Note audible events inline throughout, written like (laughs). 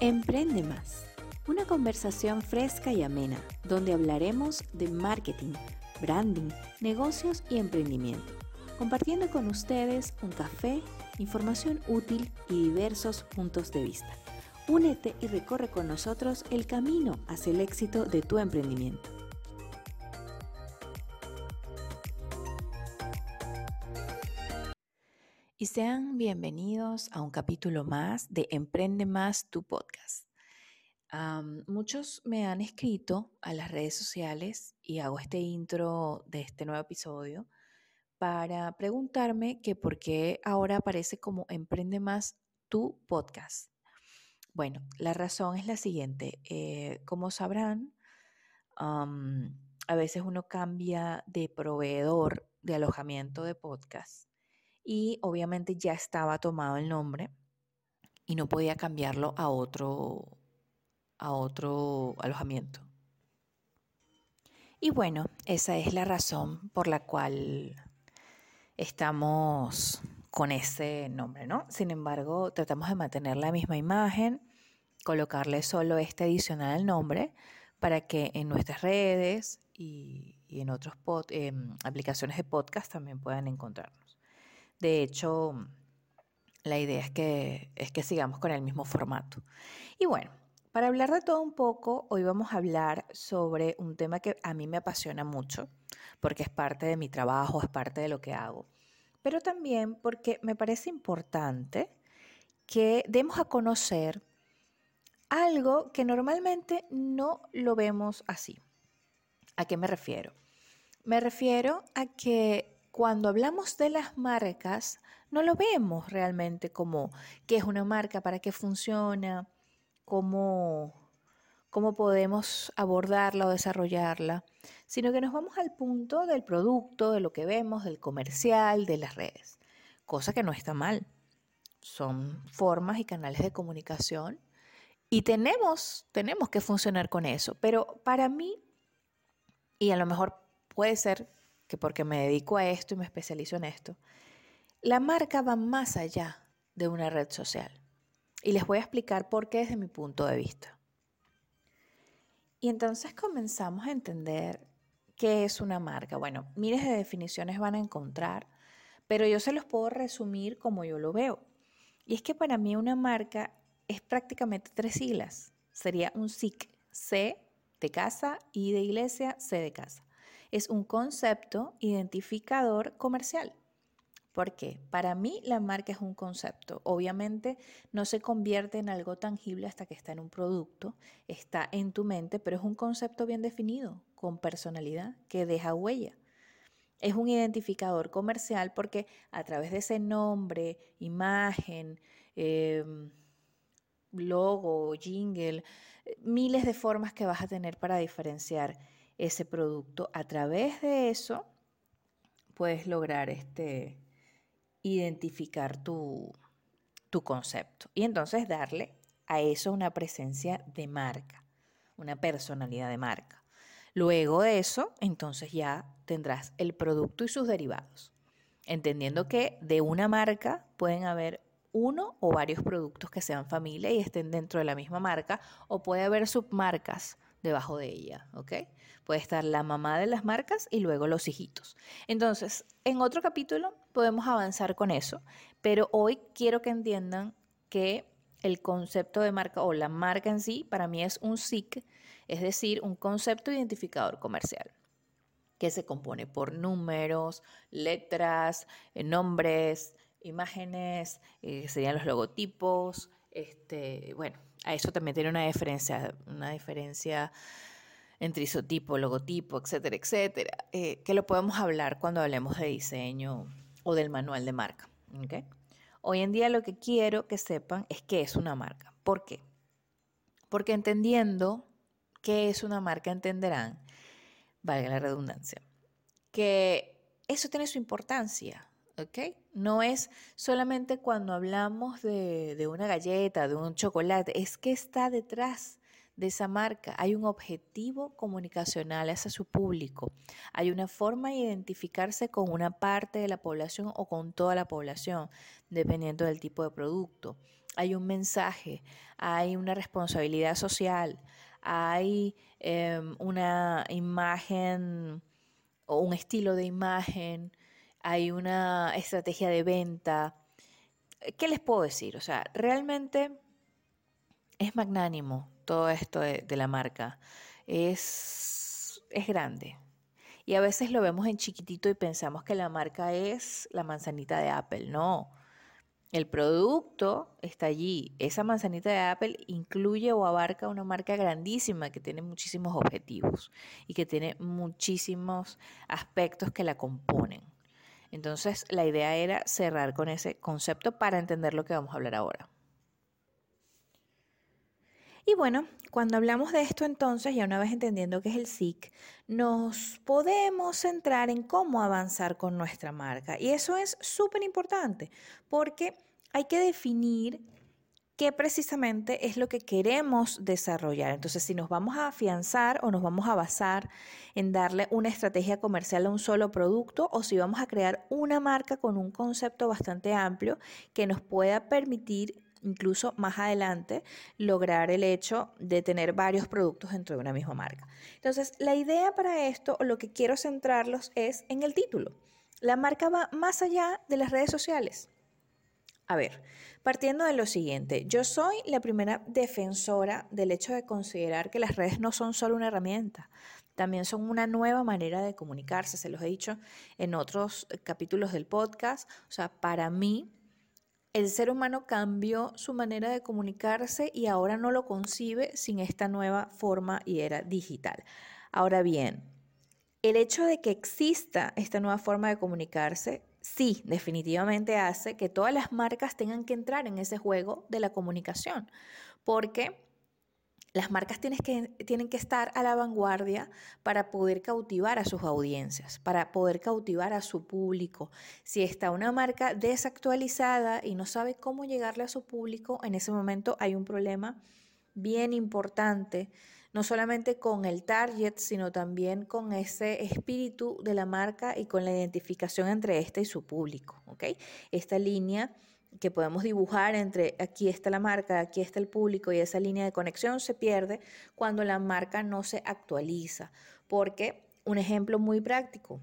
Emprende más. Una conversación fresca y amena, donde hablaremos de marketing, branding, negocios y emprendimiento, compartiendo con ustedes un café, información útil y diversos puntos de vista. Únete y recorre con nosotros el camino hacia el éxito de tu emprendimiento. Sean bienvenidos a un capítulo más de Emprende Más, tu podcast. muchos me han escrito a las redes sociales y hago este intro de este nuevo episodio para preguntarme que por qué ahora aparece como Emprende Más, tu podcast. Bueno, la razón es la siguiente. Eh, como sabrán, a veces uno cambia de proveedor de alojamiento de podcast y obviamente ya estaba tomado el nombre y no podía cambiarlo a otro, alojamiento. Y bueno, esa es la razón por la cual estamos con ese nombre, ¿no? Sin embargo, tratamos de mantener la misma imagen, colocarle solo este adicional nombre para que en nuestras redes y, en otras em, aplicaciones de podcast también puedan encontrarnos. De hecho, la idea es que, es que sigamos con el mismo formato. Y bueno, para hablar de todo un poco, hoy vamos a hablar sobre un tema que a mí me apasiona mucho, porque es parte de mi trabajo, es parte de lo que hago, pero también porque me parece importante que demos a conocer algo que normalmente no lo vemos así. ¿A qué me refiero? Me refiero a que cuando hablamos de las marcas, no lo vemos realmente como qué es una marca, para qué funciona, cómo, cómo podemos abordarla o desarrollarla, sino que nos vamos al punto del producto, de lo que vemos, del comercial, de las redes, cosa que no está mal. Son formas y canales de comunicación y tenemos, tenemos que funcionar con eso, pero para mí, y a lo mejor puede ser que porque me dedico a esto y me especializo en esto, la marca va más allá de una red social. Y les voy a explicar por qué desde mi punto de vista. Y entonces comenzamos a entender qué es una marca. Bueno, miles de definiciones van a encontrar, pero yo se los puedo resumir como yo lo veo. Y es que para mí una marca es prácticamente tres siglas. Sería un SIC, C de casa, I de iglesia, C de casa es un concepto identificador comercial. ¿Por qué? Para mí la marca es un concepto. Obviamente no se convierte en algo tangible hasta que está en un producto, está en tu mente, pero es un concepto bien definido, con personalidad, que deja huella. Es un identificador comercial porque a través de ese nombre, imagen, em, logo, jingle, miles de formas que vas a tener para diferenciar ese producto. A través de eso puedes lograr este, identificar tu, tu concepto y entonces darle a eso una presencia de marca, una personalidad de marca. Luego de eso, entonces ya tendrás el producto y sus derivados, entendiendo que de una marca pueden haber uno o varios productos que sean familia y estén dentro de la misma marca, o puede haber submarcas debajo de ella, ¿ok? Puede estar la mamá de las marcas y luego los hijitos. Entonces, en otro capítulo podemos avanzar con eso, pero hoy quiero que entiendan que el concepto de marca o la marca en sí para mí es un SIC, es decir, un concepto identificador comercial que se compone por números, letras, eh, nombres, imágenes, eh, serían los logotipos, este, bueno, a eso también tiene una diferencia, una diferencia entre isotipo, logotipo, etcétera, etcétera, eh, que lo podemos hablar cuando hablemos de diseño o del manual de marca. Hoy en día lo que quiero que sepan es qué es una marca. ¿Por qué? Porque entendiendo qué es una marca, entenderán, valga la redundancia, que eso tiene su importancia. No es solamente cuando hablamos de, de una galleta, de un chocolate, es que está detrás de esa marca. Hay un objetivo comunicacional hacia su público. Hay una forma de identificarse con una parte de la población o con toda la población, dependiendo del tipo de producto. hay un mensaje, hay una responsabilidad social, hay em, una imagen o un estilo de imagen, hay una estrategia de venta. ¿Qué les puedo decir? O sea, realmente es magnánimo todo esto de, de la marca. Es, es grande. Y a veces lo vemos en chiquitito y pensamos que la marca es la manzanita de Apple. No, el producto está allí. Esa manzanita de Apple incluye o abarca una marca grandísima que tiene muchísimos objetivos y que tiene muchísimos aspectos que la componen. Entonces, la idea era cerrar con ese concepto para entender lo que vamos a hablar ahora. Y bueno, cuando hablamos de esto entonces, ya una vez entendiendo qué es el SIC, nos podemos centrar en cómo avanzar con nuestra marca. Y eso es súper importante porque hay que definir qué precisamente es lo que queremos desarrollar. Entonces, si nos vamos a afianzar o nos vamos a basar en darle una estrategia comercial a un solo producto o si vamos a crear una marca con un concepto bastante amplio que nos pueda permitir incluso más adelante lograr el hecho de tener varios productos dentro de una misma marca. Entonces, la idea para esto, o lo que quiero centrarlos es en el título. La marca va más allá de las redes sociales. A ver, partiendo de lo siguiente, yo soy la primera defensora del hecho de considerar que las redes no son solo una herramienta, también son una nueva manera de comunicarse, se los he dicho en otros capítulos del podcast, o sea, para mí el ser humano cambió su manera de comunicarse y ahora no lo concibe sin esta nueva forma y era digital. Ahora bien, el hecho de que exista esta nueva forma de comunicarse, sí, definitivamente hace que todas las marcas tengan que entrar en ese juego de la comunicación, porque las marcas tienen que, tienen que estar a la vanguardia para poder cautivar a sus audiencias, para poder cautivar a su público. Si está una marca desactualizada y no sabe cómo llegarle a su público, en ese momento hay un problema bien importante, no solamente con el target, sino también con ese espíritu de la marca y con la identificación entre este y su público. ¿okay? Esta línea que podemos dibujar entre aquí está la marca, aquí está el público y esa línea de conexión se pierde cuando la marca no se actualiza. Porque un ejemplo muy práctico,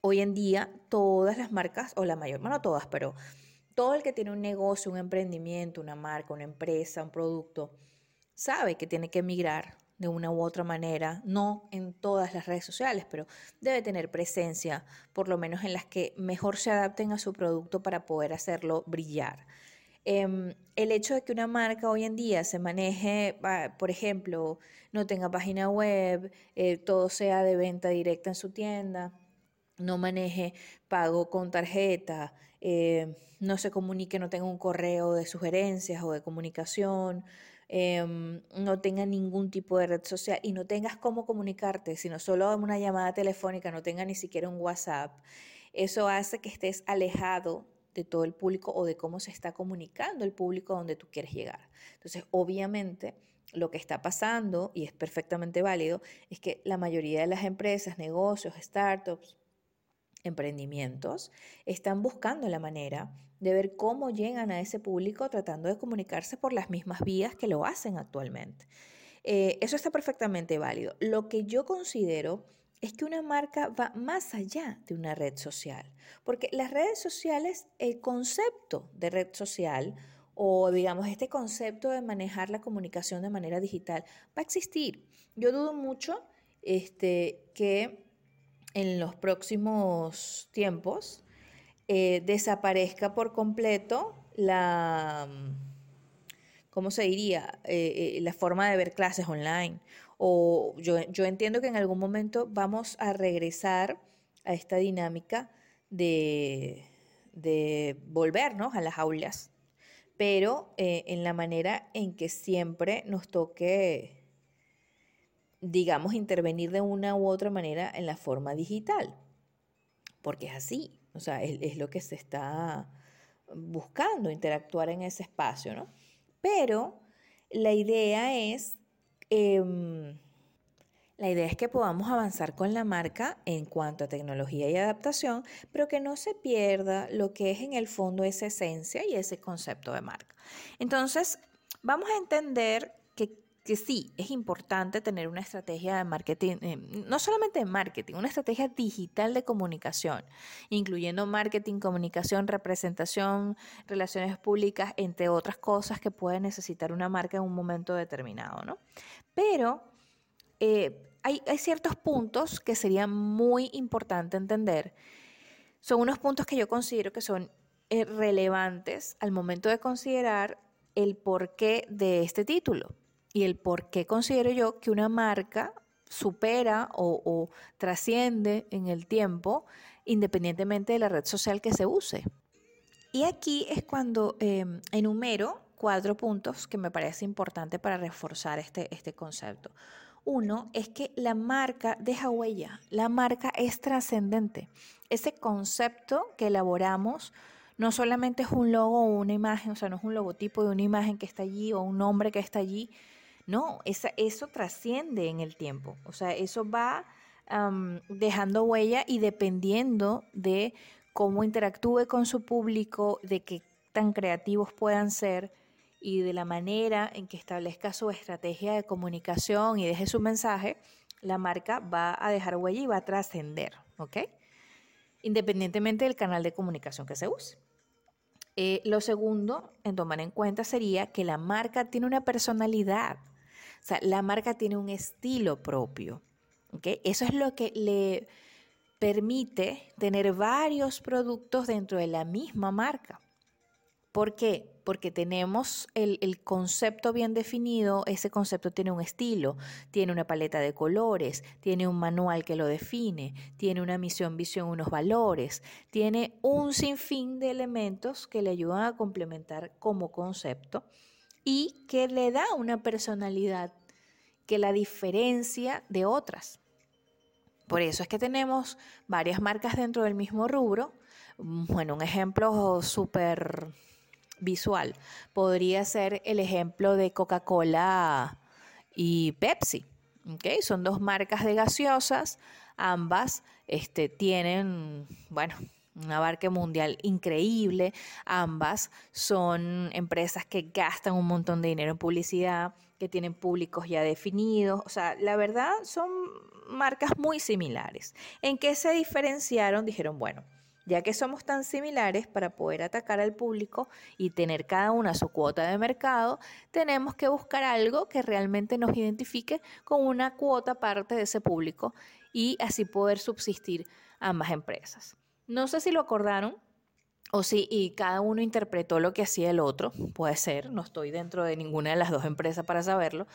hoy en día todas las marcas, o la mayor, bueno, no todas, pero todo el que tiene un negocio, un emprendimiento, una marca, una empresa, un producto, sabe que tiene que migrar de una u otra manera, no en todas las redes sociales, pero debe tener presencia, por lo menos en las que mejor se adapten a su producto para poder hacerlo brillar. Em, el hecho de que una marca hoy en día se maneje, ah, por ejemplo, no tenga página web, eh, todo sea de venta directa en su tienda, no maneje pago con tarjeta, eh, no se comunique, no tenga un correo de sugerencias o de comunicación, Em, no tenga ningún tipo de red social y no tengas cómo comunicarte, sino solo una llamada telefónica, no tenga ni siquiera un WhatsApp, eso hace que estés alejado de todo el público o de cómo se está comunicando el público donde tú quieres llegar. Entonces, obviamente, lo que está pasando, y es perfectamente válido, es que la mayoría de las empresas, negocios, startups, emprendimientos, están buscando la manera de ver cómo llegan a ese público tratando de comunicarse por las mismas vías que lo hacen actualmente. Eh, eso está perfectamente válido. Lo que yo considero es que una marca va más allá de una red social, porque las redes sociales, el concepto de red social o digamos este concepto de manejar la comunicación de manera digital va a existir. Yo dudo mucho este, que en los próximos tiempos eh, desaparezca por completo la, ¿cómo se diría? Eh, eh, la forma de ver clases online. O yo, entiendo que en algún momento vamos a regresar a esta dinámica de, de volvernos a las aulas, pero en la manera en que siempre nos toque digamos, intervenir de una u otra manera en la forma digital, porque es así, o sea, es, lo que se está buscando, interactuar en ese espacio, ¿no? Pero la idea es, em, La idea es que podamos avanzar con la marca en cuanto a tecnología y adaptación, pero que no se pierda lo que es en el fondo esa esencia y ese concepto de marca. Entonces, vamos a entender que, sí, es importante tener una estrategia de marketing, eh, no solamente de marketing, una estrategia digital de comunicación, incluyendo marketing, comunicación, representación, relaciones públicas, entre otras cosas que puede necesitar una marca en un momento determinado, ¿no? Pero eh, hay, ciertos puntos que sería muy importante entender. Son unos puntos que yo considero que son eh, relevantes al momento de considerar el porqué de este título y el por qué considero yo que una marca supera o, trasciende en el tiempo independientemente de la red social que se use. Y aquí es cuando em, enumero cuatro puntos que me parece importante para reforzar este, este concepto. Uno es que la marca deja huella, la marca es trascendente. Ese concepto que elaboramos no solamente es un logo o una imagen, o sea, no es un logotipo de una imagen que está allí o un nombre que está allí, no, eso trasciende en el tiempo, o sea, eso va dejando huella y dependiendo de cómo interactúe con su público, de qué tan creativos puedan ser, y de la manera en que establezca su estrategia de comunicación y deje su mensaje, la marca va a dejar huella y va a trascender, ¿ok? Independientemente del canal de comunicación que se use. Eh, lo segundo en tomar en cuenta sería que la marca tiene una personalidad, o sea, la marca tiene un estilo propio. Eso es lo que le permite tener varios productos dentro de la misma marca. ¿Por qué? Porque tenemos el, concepto bien definido, ese concepto tiene un estilo, tiene una paleta de colores, tiene un manual que lo define, tiene una misión, visión, unos valores, tiene un sinfín de elementos que le ayudan a complementar como concepto y que le da una personalidad que la diferencia de otras. Por eso es que tenemos varias marcas dentro del mismo rubro. Bueno, un ejemplo súper visual. Podría ser el ejemplo de Coca-Cola y Pepsi. ¿okay? Son dos marcas de gaseosas, ambas este, tienen, bueno, un abarque mundial increíble, ambas son empresas que gastan un montón de dinero en publicidad, que tienen públicos ya definidos, o sea, la verdad son marcas muy similares. ¿En qué se diferenciaron? Dijeron, bueno, ya que somos tan similares para poder atacar al público y tener cada una su cuota de mercado, tenemos que buscar algo que realmente nos identifique con una cuota parte de ese público y así poder subsistir ambas empresas. No sé si lo acordaron o si y cada uno interpretó lo que hacía el otro, puede ser, no estoy dentro de ninguna de las dos empresas para saberlo,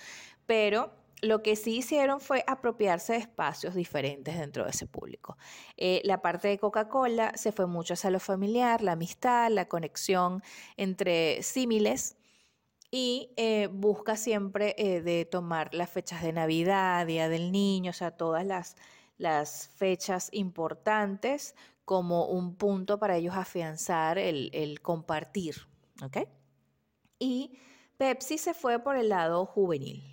pero lo que sí hicieron fue apropiarse de espacios diferentes dentro de ese público. Eh, la parte de Coca-Cola se fue mucho hacia lo familiar, la amistad, la conexión entre símiles y eh, busca siempre eh, de tomar las fechas de Navidad, Día del Niño, o sea, todas las, las fechas importantes como un punto para ellos afianzar el, compartir. ¿ok? Y Pepsi se fue por el lado juvenil.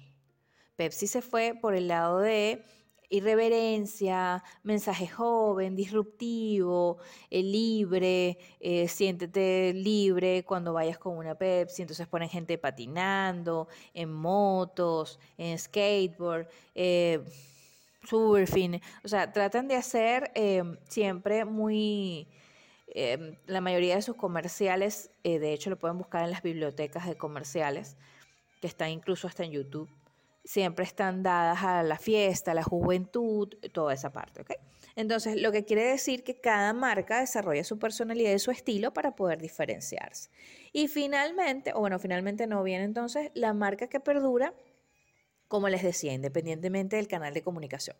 Pepsi se fue por el lado de irreverencia, mensaje joven, disruptivo, eh, libre, eh, siéntete libre cuando vayas con una Pepsi. Entonces ponen gente patinando, en motos, en skateboard, eh, surfing. O sea, tratan de hacer siempre muy... la mayoría de sus comerciales, de hecho lo pueden buscar en las bibliotecas de comerciales, que están incluso hasta en YouTube siempre están dadas a la fiesta, a la juventud, toda esa parte, ¿ok? Entonces, lo que quiere decir que cada marca desarrolla su personalidad y su estilo para poder diferenciarse. Y finalmente, o bueno, finalmente no viene entonces la marca que perdura, como les decía, independientemente del canal de comunicación.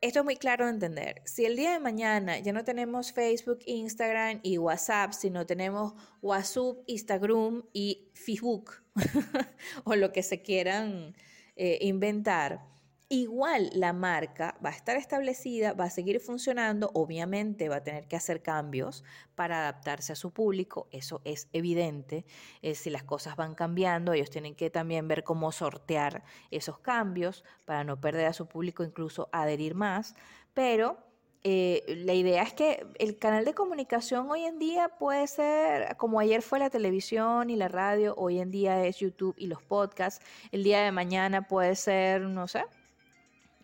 Esto es muy claro de entender. Si el día de mañana ya no tenemos Facebook, Instagram y WhatsApp, sino tenemos WhatsApp, Instagram y Facebook, (laughs) o lo que se quieran eh, inventar. Igual la marca va a estar establecida, va a seguir funcionando, obviamente va a tener que hacer cambios para adaptarse a su público, eso es evidente, eh, si las cosas van cambiando, ellos tienen que también ver cómo sortear esos cambios para no perder a su público, incluso adherir más, pero eh, la idea es que el canal de comunicación hoy en día puede ser, como ayer fue la televisión y la radio, hoy en día es YouTube y los podcasts, el día de mañana puede ser, no sé,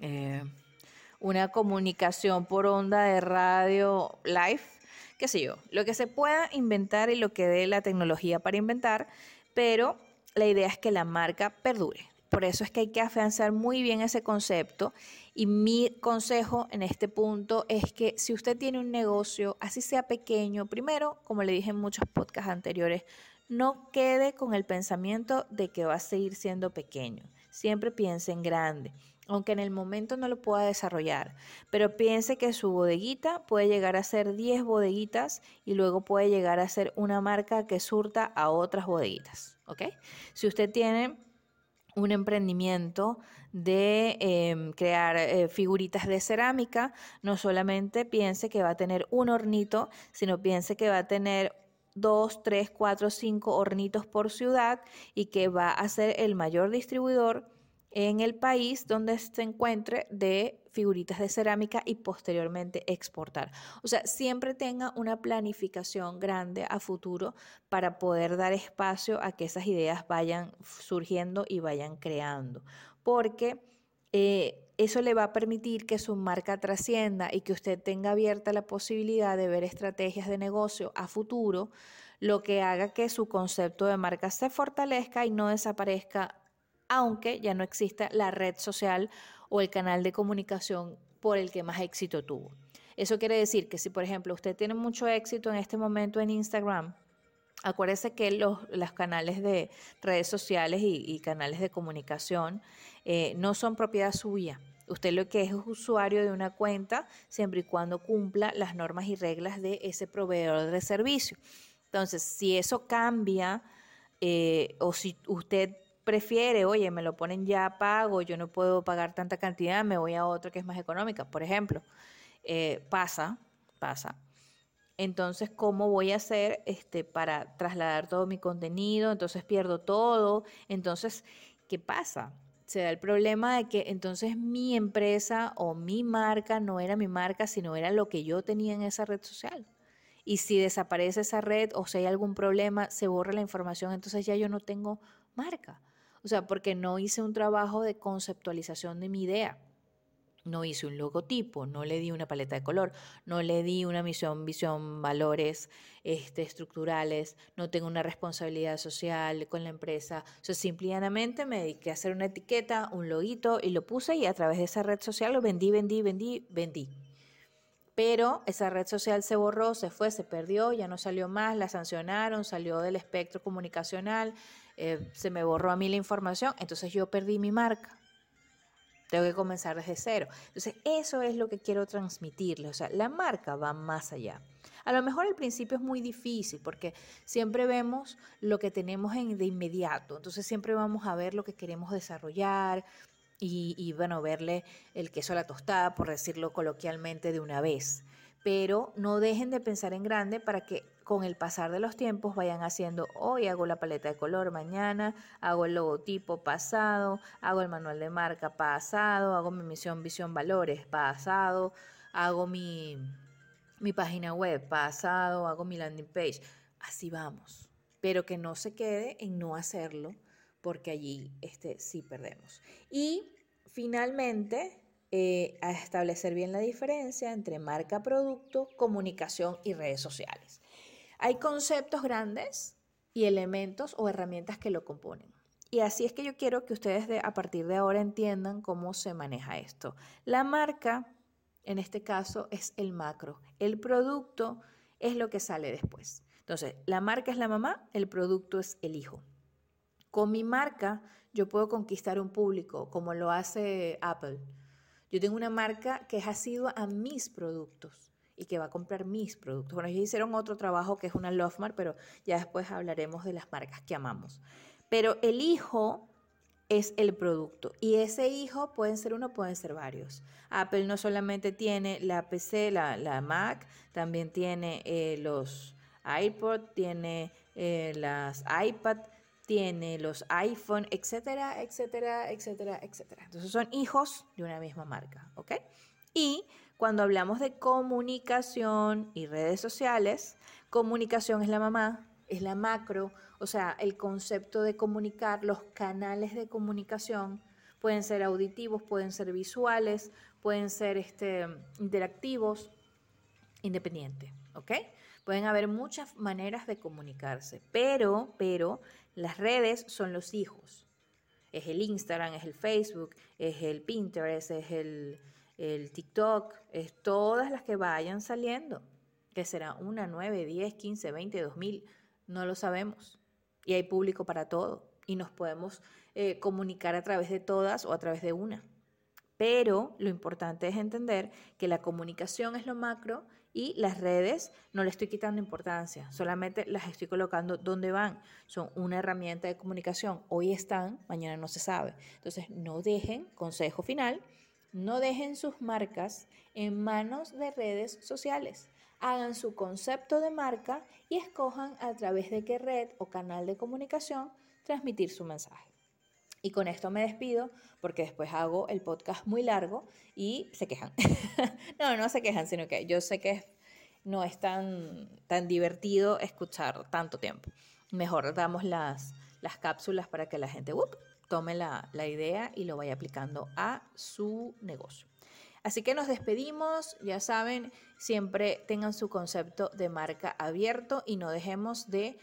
eh, una comunicación por onda de radio live, qué sé yo, lo que se pueda inventar y lo que dé la tecnología para inventar, pero la idea es que la marca perdure. Por eso es que hay que afianzar muy bien ese concepto y mi consejo en este punto es que si usted tiene un negocio, así sea pequeño, primero, como le dije en muchos podcasts anteriores, no quede con el pensamiento de que va a seguir siendo pequeño. Siempre piense en grande, aunque en el momento no lo pueda desarrollar, pero piense que su bodeguita puede llegar a ser 10 bodeguitas y luego puede llegar a ser una marca que surta a otras bodeguitas, ¿ok? Si usted tiene un emprendimiento de em, crear eh, figuritas de cerámica, no solamente piense que va a tener un hornito, sino piense que va a tener dos, tres, cuatro, cinco hornitos por ciudad y que va a ser el mayor distribuidor en el país donde se encuentre de figuritas de cerámica y posteriormente exportar. O sea, siempre tenga una planificación grande a futuro para poder dar espacio a que esas ideas vayan surgiendo y vayan creando. Porque eh, eso le va a permitir que su marca trascienda y que usted tenga abierta la posibilidad de ver estrategias de negocio a futuro, lo que haga que su concepto de marca se fortalezca y no desaparezca aunque ya no exista la red social o el canal de comunicación por el que más éxito tuvo. Eso quiere decir que si, por ejemplo, usted tiene mucho éxito en este momento en Instagram, acuérdese que los, canales de redes sociales y, canales de comunicación eh, no son propiedad suya. Usted lo que es es usuario de una cuenta siempre y cuando cumpla las normas y reglas de ese proveedor de servicio. Entonces, si eso cambia eh, o si usted prefiere, oye, me lo ponen ya pago, yo no puedo pagar tanta cantidad, me voy a otro que es más económica, por ejemplo. Eh, pasa, pasa. Entonces, ¿cómo voy a hacer este, para trasladar todo mi contenido? Entonces pierdo todo. Entonces, ¿qué pasa? Se da el problema de que entonces mi empresa o mi marca no era mi marca, sino era lo que yo tenía en esa red social. Y si desaparece esa red o si hay algún problema, se borra la información, entonces ya yo no tengo marca. O sea, porque no hice un trabajo de conceptualización de mi idea. No hice un logotipo, no le di una paleta de color, no le di una misión, visión, valores este, estructurales, no tengo una responsabilidad social con la empresa. O sea, simplemente me dediqué a hacer una etiqueta, un loguito y lo puse y a través de esa red social lo vendí, vendí, vendí, vendí. Pero esa red social se borró, se fue, se perdió, ya no salió más, la sancionaron, salió del espectro comunicacional, eh, se me borró a mí la información, entonces yo perdí mi marca. Tengo que comenzar desde cero. Entonces, eso es lo que quiero transmitirle. O sea, la marca va más allá. A lo mejor al principio es muy difícil porque siempre vemos lo que tenemos en, de inmediato. Entonces, siempre vamos a ver lo que queremos desarrollar y, y, bueno, verle el queso a la tostada, por decirlo coloquialmente, de una vez. Pero no dejen de pensar en grande para que con el pasar de los tiempos vayan haciendo, hoy hago la paleta de color, mañana hago el logotipo pasado, hago el manual de marca pasado, hago mi misión, visión, valores pasado, hago mi, mi página web pasado, hago mi landing page. Así vamos, pero que no se quede en no hacerlo porque allí este, sí perdemos. Y finalmente, eh, a establecer bien la diferencia entre marca, producto, comunicación y redes sociales. Hay conceptos grandes y elementos o herramientas que lo componen. Y así es que yo quiero que ustedes a partir de ahora entiendan cómo se maneja esto. La marca, en este caso, es el macro. El producto es lo que sale después. Entonces, la marca es la mamá, el producto es el hijo. Con mi marca yo puedo conquistar un público como lo hace Apple. Yo tengo una marca que es asidua a mis productos y que va a comprar mis productos. Bueno, ellos hicieron otro trabajo que es una Love Mark, pero ya después hablaremos de las marcas que amamos. Pero el hijo es el producto. Y ese hijo pueden ser uno, pueden ser varios. Apple no solamente tiene la PC, la, Mac, también tiene eh, los iPod, tiene eh, las iPad, tiene los iPhone, etcétera, etcétera, etcétera, etcétera. Entonces son hijos de una misma marca, ¿ok? Y cuando hablamos de comunicación y redes sociales, comunicación es la mamá, es la macro, o sea, el concepto de comunicar, los canales de comunicación pueden ser auditivos, pueden ser visuales, pueden ser este, interactivos, independiente, ¿ok? Pueden haber muchas maneras de comunicarse, pero, pero las redes son los hijos. Es el Instagram, es el Facebook, es el Pinterest, es el, el TikTok, es todas las que vayan saliendo, que será una, nueve, diez, quince, veinte, dos mil, no lo sabemos. Y hay público para todo. Y nos podemos eh, comunicar a través de todas o a través de una. Pero lo importante es entender que la comunicación es lo macro y las redes no le estoy quitando importancia, solamente las estoy colocando donde van. Son una herramienta de comunicación. Hoy están, mañana no se sabe. Entonces, no dejen, consejo final, no dejen sus marcas en manos de redes sociales hagan su concepto de marca y escojan a través de qué red o canal de comunicación transmitir su mensaje. Y con esto me despido porque después hago el podcast muy largo y se quejan. (laughs) no, no se quejan, sino que yo sé que no es tan, tan divertido escuchar tanto tiempo. Mejor damos las, las cápsulas para que la gente tome la, la idea y lo vaya aplicando a su negocio. Así que nos despedimos, ya saben, siempre tengan su concepto de marca abierto y no dejemos de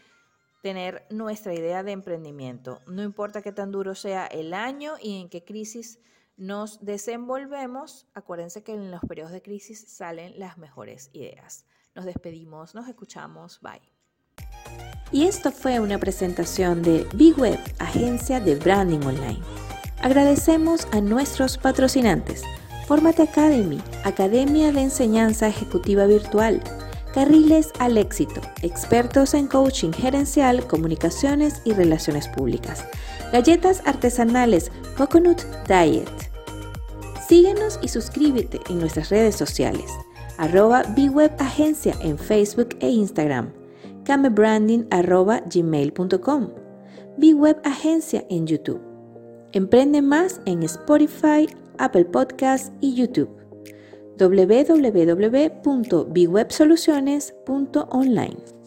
tener nuestra idea de emprendimiento. No importa qué tan duro sea el año y en qué crisis nos desenvolvemos, acuérdense que en los periodos de crisis salen las mejores ideas. Nos despedimos, nos escuchamos, bye. Y esto fue una presentación de Big Web, agencia de branding online. Agradecemos a nuestros patrocinantes. Fórmate Academy, Academia de Enseñanza Ejecutiva Virtual. Carriles al éxito, expertos en coaching gerencial, comunicaciones y relaciones públicas. Galletas artesanales Coconut Diet. Síguenos y suscríbete en nuestras redes sociales. Arroba Agencia en Facebook e Instagram. Camebranding arroba gmail.com. Web Agencia en YouTube. Emprende más en Spotify, Apple Podcasts y YouTube. www.bwebsoluciones.online